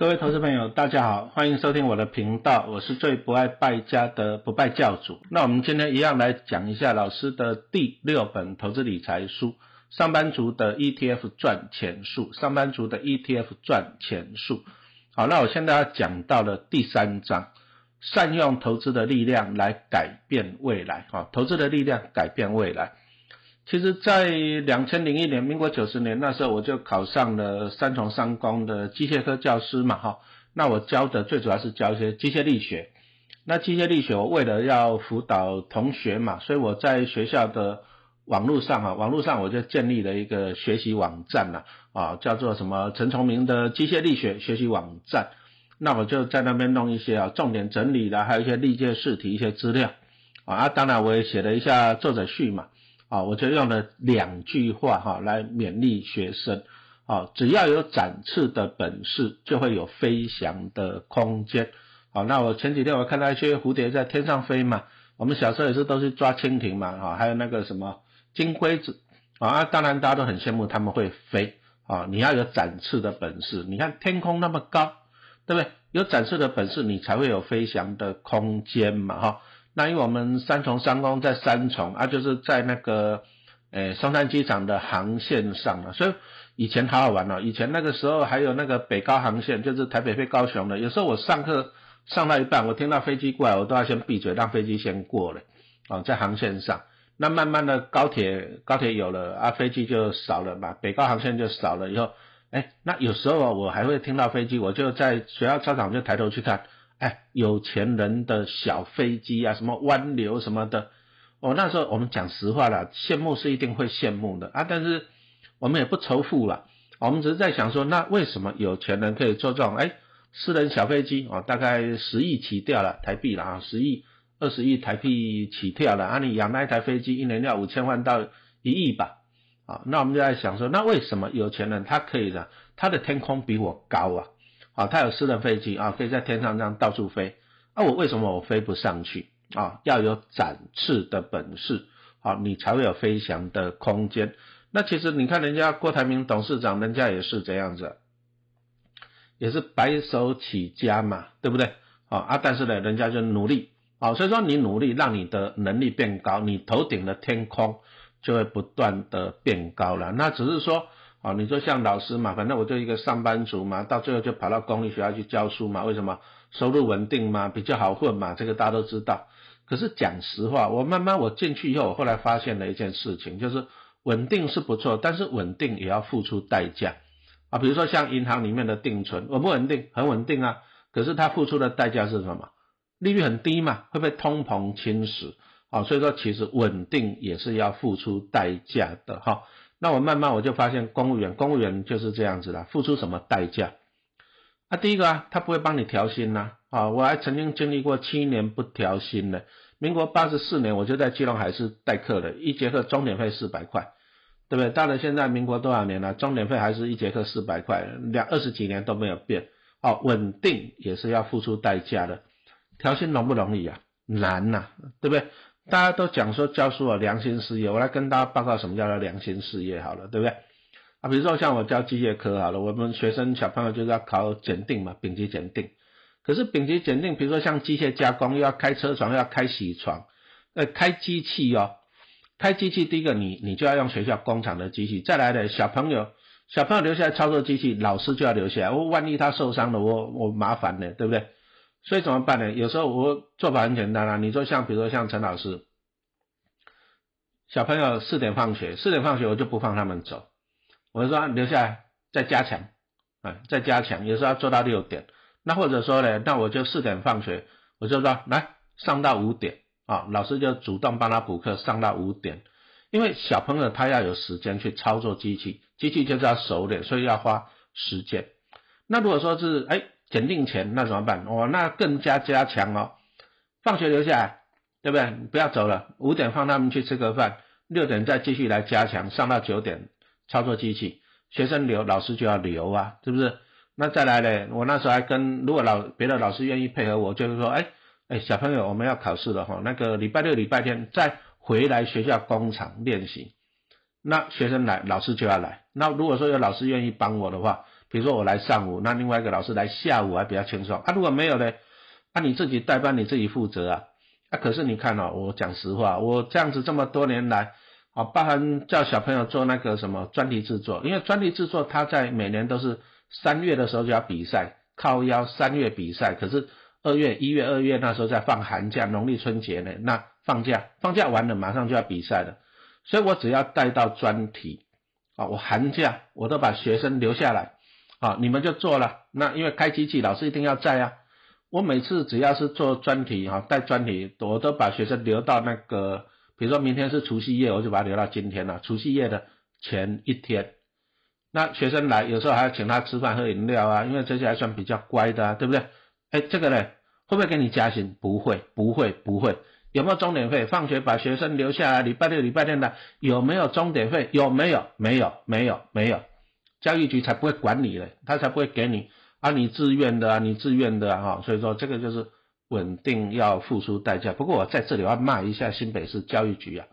各位投资朋友，大家好，欢迎收听我的频道，我是最不爱败家的不败教主。那我们今天一样来讲一下老师的第六本投资理财书《上班族的 ETF 赚钱术》，上班族的 ETF 赚钱术。好，那我现在要讲到了第三章，善用投资的力量来改变未来。哈，投资的力量改变未来。其实，在两千零一年，民国九十年那时候，我就考上了三重三公的机械科教师嘛，哈。那我教的最主要是教一些机械力学。那机械力学，我为了要辅导同学嘛，所以我在学校的网络上啊，网络上我就建立了一个学习网站呐，啊，叫做什么陈崇明的机械力学学习网站。那我就在那边弄一些啊，重点整理的，还有一些历届试题一些资料啊。当然，我也写了一下作者序嘛。啊，我就用了两句话哈来勉励学生。啊，只要有展翅的本事，就会有飞翔的空间。好，那我前几天我看到一些蝴蝶在天上飞嘛，我们小时候也是都是抓蜻蜓嘛，哈，还有那个什么金龟子啊，当然大家都很羡慕他们会飞。啊，你要有展翅的本事，你看天空那么高，对不对？有展翅的本事，你才会有飞翔的空间嘛，哈。那因为我们三重商工在三重啊，就是在那个诶松山机场的航线上了，所以以前好好玩哦。以前那个时候还有那个北高航线，就是台北飞高雄的。有时候我上课上到一半，我听到飞机过来，我都要先闭嘴，让飞机先过了。哦，在航线上，那慢慢的高铁高铁有了啊，飞机就少了嘛，北高航线就少了以后，哎，那有时候我还会听到飞机，我就在学校操场就抬头去看。哎，有钱人的小飞机啊，什么湾流什么的，哦，那时候我们讲实话了，羡慕是一定会羡慕的。啊，但是我们也不仇富了，我们只是在想说，那为什么有钱人可以做这种哎私人小飞机哦，大概十亿起跳了台币了啊，十亿、二十亿台币起跳了啊，你养那一台飞机一年要五千万到一亿吧，啊，那我们就在想说，那为什么有钱人他可以的？他的天空比我高啊？啊，他有私人飞机啊，可以在天上这样到处飞。那我为什么我飞不上去啊？要有展翅的本事，好，你才会有飞翔的空间。那其实你看人家郭台铭董事长，人家也是这样子，也是白手起家嘛，对不对？啊啊，但是呢，人家就努力，啊，所以说你努力让你的能力变高，你头顶的天空就会不断的变高了。那只是说。啊，你说像老师嘛，反正我就一个上班族嘛，到最后就跑到公立学校去教书嘛，为什么？收入稳定嘛，比较好混嘛，这个大家都知道。可是讲实话，我慢慢我进去以后，我后来发现了一件事情，就是稳定是不错，但是稳定也要付出代价啊。比如说像银行里面的定存，稳不稳定？很稳定啊，可是它付出的代价是什么？利率很低嘛，会被通膨侵蚀啊。所以说，其实稳定也是要付出代价的哈。那我慢慢我就发现，公务员，公务员就是这样子的，付出什么代价？啊，第一个啊，他不会帮你调薪呐，啊，我还曾经经历过七年不调薪的，民国八十四年我就在基隆海事代课了，一节课钟点费四百块，对不对？到了现在民国多少年了，钟点费还是一节课四百块，两二十几年都没有变，哦，稳定也是要付出代价的，调薪容不容易啊？难呐，对不对？大家都讲说教书啊良心事业，我来跟大家报告什么叫做良心事业好了，对不对？啊，比如说像我教机械科好了，我们学生小朋友就是要考检定嘛，丙级检定。可是丙级检定，比如说像机械加工，又要开车床，又要开铣床，呃，开机器哦，开机器第一个你你就要用学校工厂的机器，再来的小朋友小朋友留下来操作机器，老师就要留下来，我万一他受伤了，我我麻烦了，对不对？所以怎么办呢？有时候我做法很简单啊。你说像比如说像陈老师，小朋友四点放学，四点放学我就不放他们走，我就说留下来再加强，啊，再加强。有时候要做到六点，那或者说呢，那我就四点放学，我就说来上到五点啊，老师就主动帮他补课上到五点，因为小朋友他要有时间去操作机器，机器就是要熟练，所以要花时间。那如果说是哎。检定前那怎么办？哦，那更加加强哦。放学留下来，对不对？不要走了，五点放他们去吃个饭，六点再继续来加强，上到九点操作机器。学生留，老师就要留啊，是不是？那再来嘞？我那时候还跟，如果老别的老师愿意配合我，就是说，哎哎，小朋友我们要考试了哈，那个礼拜六、礼拜天再回来学校工厂练习。那学生来，老师就要来。那如果说有老师愿意帮我的话，比如说我来上午，那另外一个老师来下午还比较轻松啊。如果没有呢，那你自己代班你自己负责啊。啊，可是你看哦，我讲实话，我这样子这么多年来，啊，包含叫小朋友做那个什么专题制作，因为专题制作他在每年都是三月的时候就要比赛，靠腰三月比赛，可是二月、一月、二月那时候在放寒假，农历春节呢，那放假，放假完了马上就要比赛了，所以我只要带到专题，啊，我寒假我都把学生留下来，啊，你们就做了，那因为开机器老师一定要在啊。我每次只要是做专题哈，带专题，我都把学生留到那个，比如说明天是除夕夜，我就把他留到今天了。除夕夜的前一天，那学生来，有时候还要请他吃饭喝饮料啊，因为这些还算比较乖的，啊对不对？哎，这个呢，会不会给你加薪？不会，不会，不会。有没有钟点费？放学把学生留下来，礼拜六、礼拜天的有没有钟点费？有没有？没有，没有，没有。教育局才不会管你嘞，他才不会给你。啊，你自愿的啊，你自愿的哈，所以说这个就是稳定要付出代价。不过我在这里要骂一下新北市教育局啊，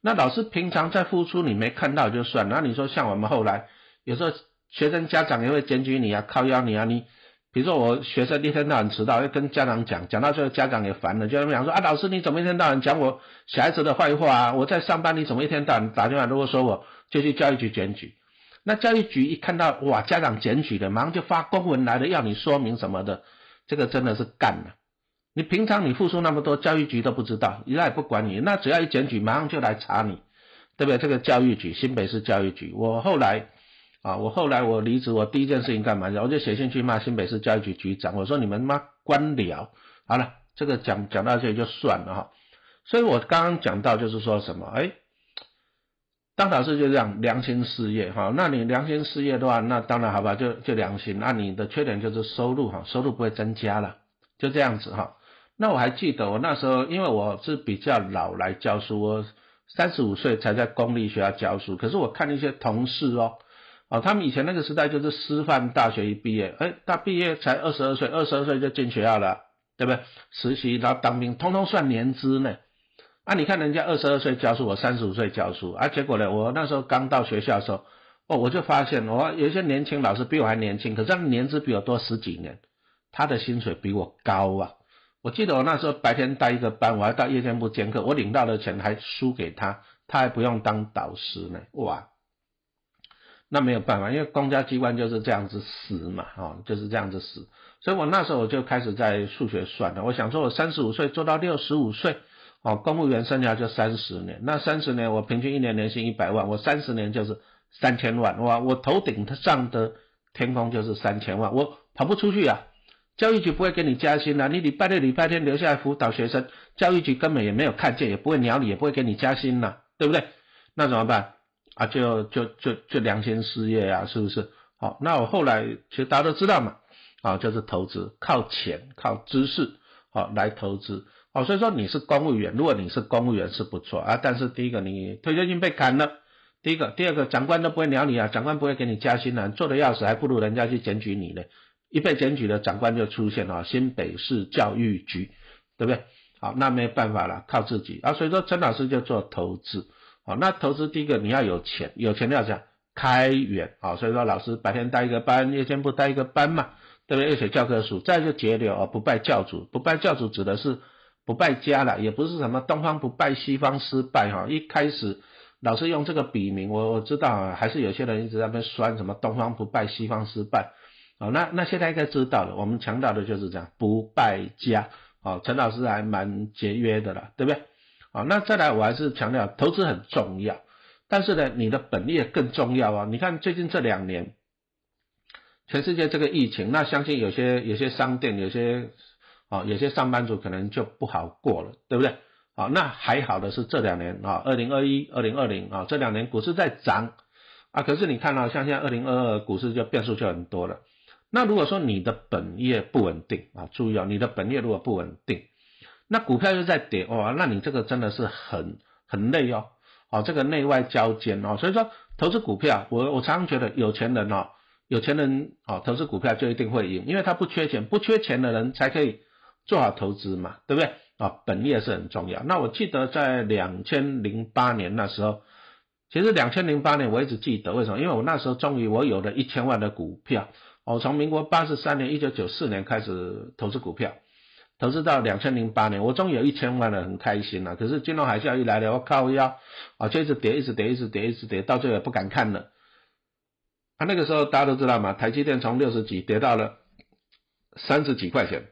那老师平常在付出，你没看到就算。那你说像我们后来有时候学生家长也会检举你啊，靠邀你啊，你比如说我学生一天到晚迟到，要跟家长讲，讲到最后家长也烦了，就讲说啊，老师你怎么一天到晚讲我小孩子的坏话啊？我在上班，你怎么一天到晚打电话如果说我就去教育局检举。那教育局一看到哇，家长检举的，马上就发公文来了，要你说明什么的，这个真的是干了。你平常你付出那么多，教育局都不知道，人家也不管你。那只要一检举，马上就来查你，对不对？这个教育局，新北市教育局，我后来啊，我后来我离职，我第一件事情干嘛？我就写信去骂新北市教育局局长，我说你们妈官僚。好了，这个讲讲到这里就算了哈。所以我刚刚讲到就是说什么，哎。当老师就这样良心事业哈，那你良心事业的话，那当然好吧，就就良心。那你的缺点就是收入哈，收入不会增加了，就这样子哈。那我还记得我那时候，因为我是比较老来教书，我三十五岁才在公立学校教书。可是我看一些同事哦，哦，他们以前那个时代就是师范大学一毕业，哎，他毕业才二十二岁，二十二岁就进学校了，对不对？实习然后当兵，通通算年资呢。啊，你看人家二十二岁教书，我三十五岁教书，啊，结果呢，我那时候刚到学校的时候，哦，我就发现，我有一些年轻老师比我还年轻，可是他年资比我多十几年，他的薪水比我高啊。我记得我那时候白天带一个班，我还到夜间部兼课，我领到的钱还输给他，他还不用当导师呢，哇，那没有办法，因为公家机关就是这样子死嘛，哦，就是这样子死，所以我那时候我就开始在数学算了，我想说我三十五岁做到六十五岁。哦，公务员生涯就三十年，那三十年我平均一年年薪一百万，我三十年就是三千万，哇！我头顶上的天空就是三千万，我跑不出去啊！教育局不会给你加薪啊，你礼拜六、礼拜天留下来辅导学生，教育局根本也没有看见，也不会鸟你，也不会给你加薪呐，对不对？那怎么办啊？就就就就良心事业啊，是不是？好，那我后来其实大家都知道嘛，啊，就是投资，靠钱、靠知识，好来投资。哦，所以说你是公务员，如果你是公务员是不错啊，但是第一个你退休金被砍了，第一个，第二个长官都不会鸟你啊，长官不会给你加薪啊，做的要死，还不如人家去检举你呢，一被检举了，长官就出现了，新北市教育局，对不对？好，那没办法了，靠自己啊，所以说陈老师就做投资，好，那投资第一个你要有钱，有钱要讲开源，好，所以说老师白天带一个班，夜间不带一个班嘛，对不对？要写教科书，再就节流啊，不拜教主，不拜教主指的是。不败家了，也不是什么东方不败西方失败哈。一开始老是用这个笔名，我我知道啊，还是有些人一直在那酸什么东方不败西方失败啊。那那现在应该知道了，我们强调的就是这样不败家啊。陈老师还蛮节约的了，对不对？啊，那再来我还是强调投资很重要，但是呢，你的本业更重要啊。你看最近这两年，全世界这个疫情，那相信有些有些商店有些。啊，有些上班族可能就不好过了，对不对？啊，那还好的是这两年啊，二零二一、二零二零啊，这两年股市在涨啊，可是你看到像现在二零二二股市就变数就很多了。那如果说你的本业不稳定啊，注意哦，你的本业如果不稳定，那股票又在跌哇，那你这个真的是很很累哦，哦，这个内外交煎哦，所以说投资股票，我我常常觉得有钱人哦，有钱人哦，投资股票就一定会赢，因为他不缺钱，不缺钱的人才可以。做好投资嘛，对不对啊？本业是很重要。那我记得在两千零八年那时候，其实两千零八年我一直记得，为什么？因为我那时候终于我有了一千万的股票，我从民国八十三年一九九四年开始投资股票，投资到两千零八年，我终于有一千万了，很开心了。可是金融海啸一来了，我靠腰啊，就一直跌，一直跌，一直跌，一直跌，到最后也不敢看了。啊，那个时候大家都知道嘛，台积电从六十几跌到了三十几块钱。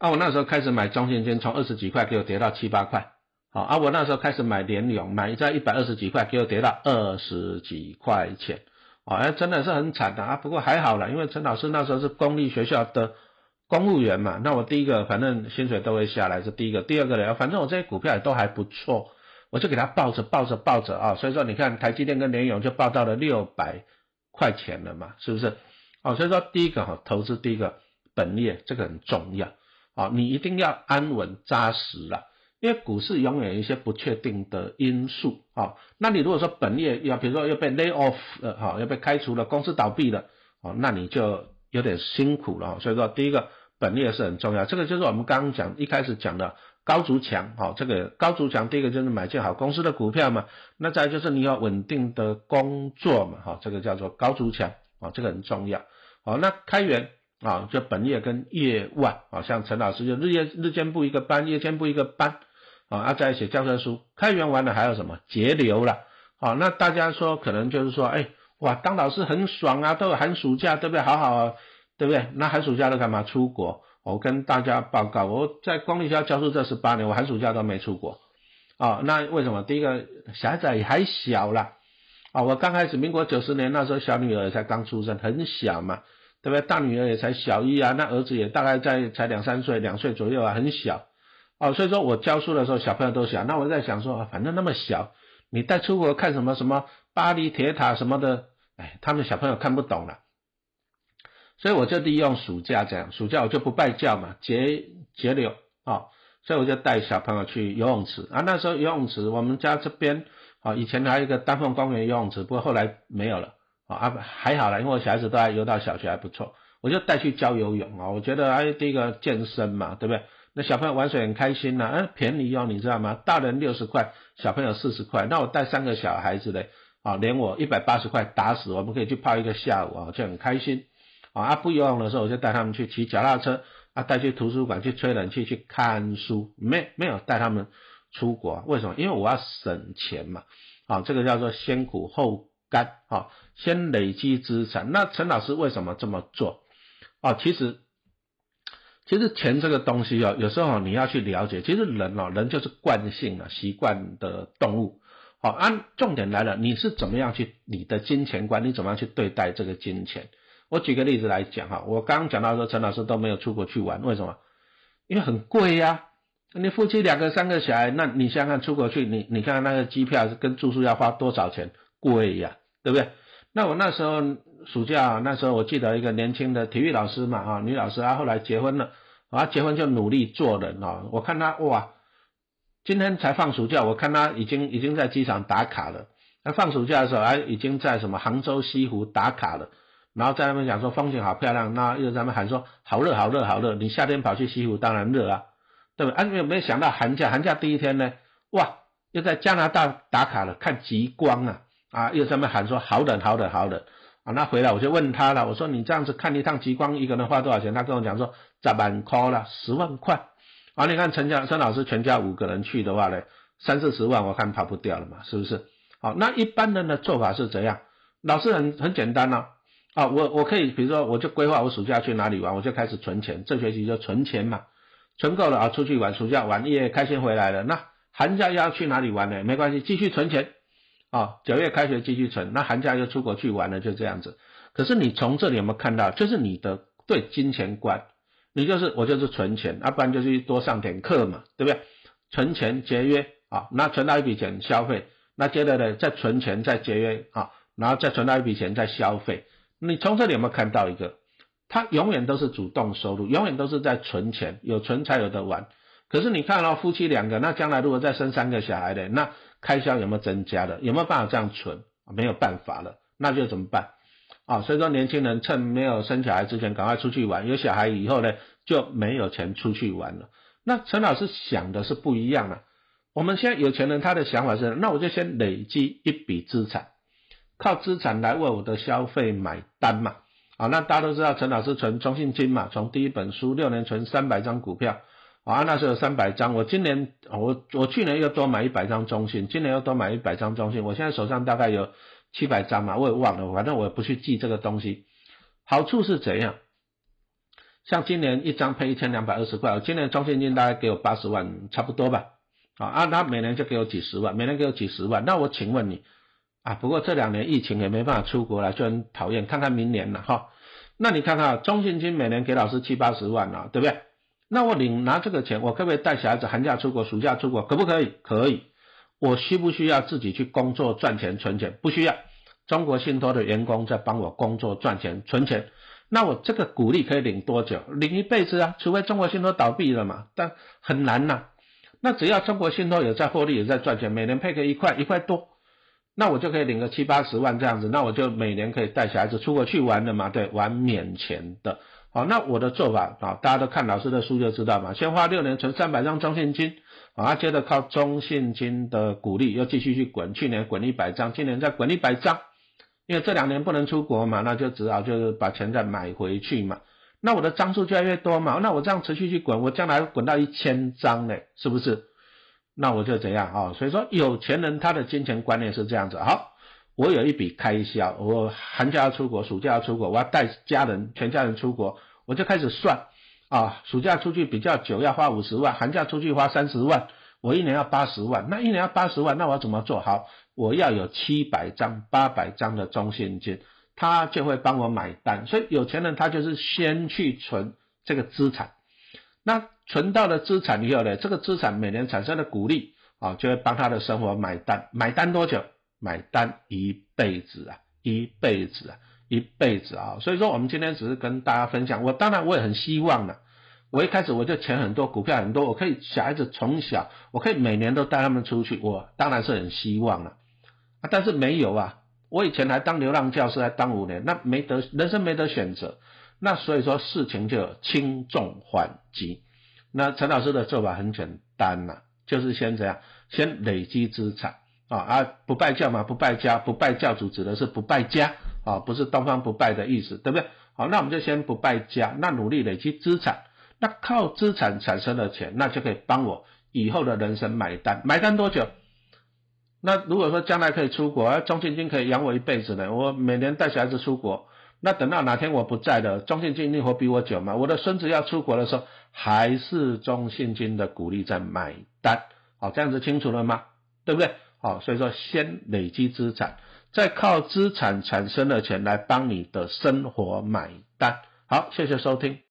啊，我那时候开始买中信金，从二十几块给我跌到七八块。好啊，我那时候开始买联永，买在一百二十几块，给我跌到二十几块钱，哦，哎，真的是很惨的啊。不过还好了，因为陈老师那时候是公立学校的公务员嘛，那我第一个反正薪水都会下来，是第一个。第二个呢，反正我这些股票也都还不错，我就给他抱着抱着抱着啊。所以说你看台积电跟联永就抱到了六百块钱了嘛，是不是？哦，所以说第一个哈，投资第一个本业这个很重要，啊，你一定要安稳扎实了。因为股市永远有一些不确定的因素啊，那你如果说本业要，比如说要被 lay off 了哈，要被开除了，公司倒闭了，哦，那你就有点辛苦了。所以说，第一个本业是很重要，这个就是我们刚刚讲一开始讲的高筑墙，哈，这个高筑墙，第一个就是买进好公司的股票嘛，那再就是你要稳定的工作嘛，哈，这个叫做高筑墙，啊，这个很重要。好，那开源。啊，就本业跟业外，啊，像陈老师就日夜日间部一个班，夜间部一个班。啊，啊在写教科书，开源完了还有什么节流了？啊，那大家说可能就是说，哎，哇，当老师很爽啊，都有寒暑假，对不对？好好啊，对不对？那寒暑假都干嘛？出国。我跟大家报告，我在公立学校教书这十八年，我寒暑假都没出国。啊，那为什么？第一个小孩子还小了。啊，我刚开始民国九十年那时候，小女儿才刚出生，很小嘛，对不对？大女儿也才小一啊，那儿子也大概在才两三岁，两岁左右啊，很小。哦，所以说我教书的时候，小朋友都小。那我在想说，啊反正那么小，你带出国看什么什么巴黎铁塔什么的，哎，他们小朋友看不懂了。所以我就利用暑假这样，暑假我就不拜教嘛，节节流啊。所以我就带小朋友去游泳池啊。那时候游泳池，我们家这边啊，以前还有一个丹凤公园游泳池，不过后来没有了啊。还好了，因为我小孩子都还游到小学还不错，我就带去教游泳啊。我觉得哎，第一个健身嘛，对不对？那小朋友玩水很开心呐，嗯，便宜哦，你知道吗？大人六十块，小朋友四十块。那我带三个小孩子嘞，啊，连我一百八十块打死，我们可以去泡一个下午啊，就很开心。啊，不游泳的时候，我就带他们去骑脚踏车，啊，带去图书馆去吹冷气去看书，没没有带他们出国，为什么？因为我要省钱嘛，啊，这个叫做先苦后干，啊，先累积资产。那陈老师为什么这么做？啊，其实。其实钱这个东西哦，有时候你要去了解。其实人哦，人就是惯性啊，习惯的动物。好，按重点来了，你是怎么样去你的金钱观？你怎么样去对待这个金钱？我举个例子来讲哈，我刚刚讲到说陈老师都没有出国去玩，为什么？因为很贵呀。你夫妻两个、三个小孩，那你想想看，出国去，你你看那个机票跟住宿要花多少钱？贵呀，对不对？那我那时候暑假，那时候我记得一个年轻的体育老师嘛，啊，女老师啊，后来结婚了，啊，结婚就努力做人啊。我看她哇，今天才放暑假，我看她已经已经在机场打卡了。那放暑假的时候，还已经在什么杭州西湖打卡了，然后在那边讲说风景好漂亮，那又在那边喊说好热好热好热。你夏天跑去西湖当然热啊，对不对？啊，有没有想到寒假寒假第一天呢？哇，又在加拿大打卡了，看极光啊。啊，又在那喊说好冷好冷好冷啊！那回来我就问他了，我说你这样子看一趟极光，一个人花多少钱？他跟我讲说十万块了，十万块。啊，你看陈家陈老师全家五个人去的话呢，三四十万我看跑不掉了嘛，是不是？好，那一般人的做法是怎样？老师很很简单呢，啊，我我可以比如说我就规划我暑假去哪里玩，我就开始存钱，这学期就存钱嘛，存够了啊，出去玩，暑假玩也，开心回来了。那寒假要去哪里玩呢？没关系，继续存钱。啊，九月开学继续存，那寒假又出国去玩了，就这样子。可是你从这里有没有看到，就是你的对金钱观，你就是我就是存钱，要不然就去多上点课嘛，对不对？存钱节约啊，那存到一笔钱消费，那接着呢再存钱再节约啊，然后再存到一笔钱再消费。你从这里有没有看到一个？他永远都是主动收入，永远都是在存钱，有存才有的玩。可是你看到夫妻两个，那将来如果再生三个小孩的，那开销有没有增加的？有没有办法这样存？没有办法了，那就怎么办？啊，所以说年轻人趁没有生小孩之前赶快出去玩，有小孩以后呢就没有钱出去玩了。那陈老师想的是不一样了，我们现在有钱人他的想法是，那我就先累积一笔资产，靠资产来为我的消费买单嘛。啊，那大家都知道陈老师存中信金嘛，从第一本书六年存三百张股票，啊，那时候有三百张，我今年我我去年又多买一百张中信，今年又多买一百张中信，我现在手上大概有七百张嘛，我也忘了，反正我也不去记这个东西。好处是怎样？像今年一张配一千两百二十块，我今年中信金大概给我八十万，差不多吧。啊，按他每年就给我几十万，每年给我几十万，那我请问你？啊，不过这两年疫情也没办法出国了，就很讨厌。看看明年了哈，那你看看中信金每年给老师七八十万了，对不对？那我领拿这个钱，我可不可以带小孩子寒假出国、暑假出国？可不可以？可以。我需不需要自己去工作赚钱存钱？不需要。中国信托的员工在帮我工作赚钱存钱。那我这个股利可以领多久？领一辈子啊，除非中国信托倒闭了嘛，但很难呐。那只要中国信托有在获利、有在赚钱，每年配个一块一块多。那我就可以领个七八十万这样子，那我就每年可以带小孩子出国去玩的嘛，对，玩免钱的。好，那我的做法啊，大家都看老师的书就知道嘛，先花六年存三百张中信金，啊，接着靠中信金的鼓励又继续去滚，去年滚一百张，今年再滚一百张，因为这两年不能出国嘛，那就只好就是把钱再买回去嘛，那我的张数越来越多嘛，那我这样持续去滚，我将来滚到一千张呢，是不是？那我就怎样啊？所以说有钱人他的金钱观念是这样子。好，我有一笔开销，我寒假要出国，暑假要出国，我要带家人全家人出国，我就开始算啊，暑假出去比较久要花五十万，寒假出去花三十万，我一年要八十万，那一年要八十万，那我要怎么做好？我要有七百张、八百张的中现金，他就会帮我买单。所以有钱人他就是先去存这个资产。那存到了资产以后呢，这个资产每年产生的股利啊，就会帮他的生活买单。买单多久？买单一辈子啊，一辈子啊，一辈子啊。所以说，我们今天只是跟大家分享。我当然我也很希望呢，我一开始我就钱很多，股票很多，我可以小孩子从小，我可以每年都带他们出去。我当然是很希望了啊，但是没有啊。我以前还当流浪教师，还当五年，那没得人生没得选择。那所以说事情就有轻重缓急。那陈老师的做法很简单呐，就是先这样，先累积资产啊啊，不败教嘛，不败家，不败教主指的是不败家啊，不是东方不败的意思，对不对？好，那我们就先不败家，那努力累积资产，那靠资产产生的钱，那就可以帮我以后的人生买单，买单多久？那如果说将来可以出国，中信金可以养我一辈子呢，我每年带小孩子出国。那等到哪天我不在了，中信金一定活比我久嘛？我的孙子要出国的时候，还是中信金的鼓励在买单，好，这样子清楚了吗？对不对？好，所以说先累积资产，再靠资产产生的钱来帮你的生活买单。好，谢谢收听。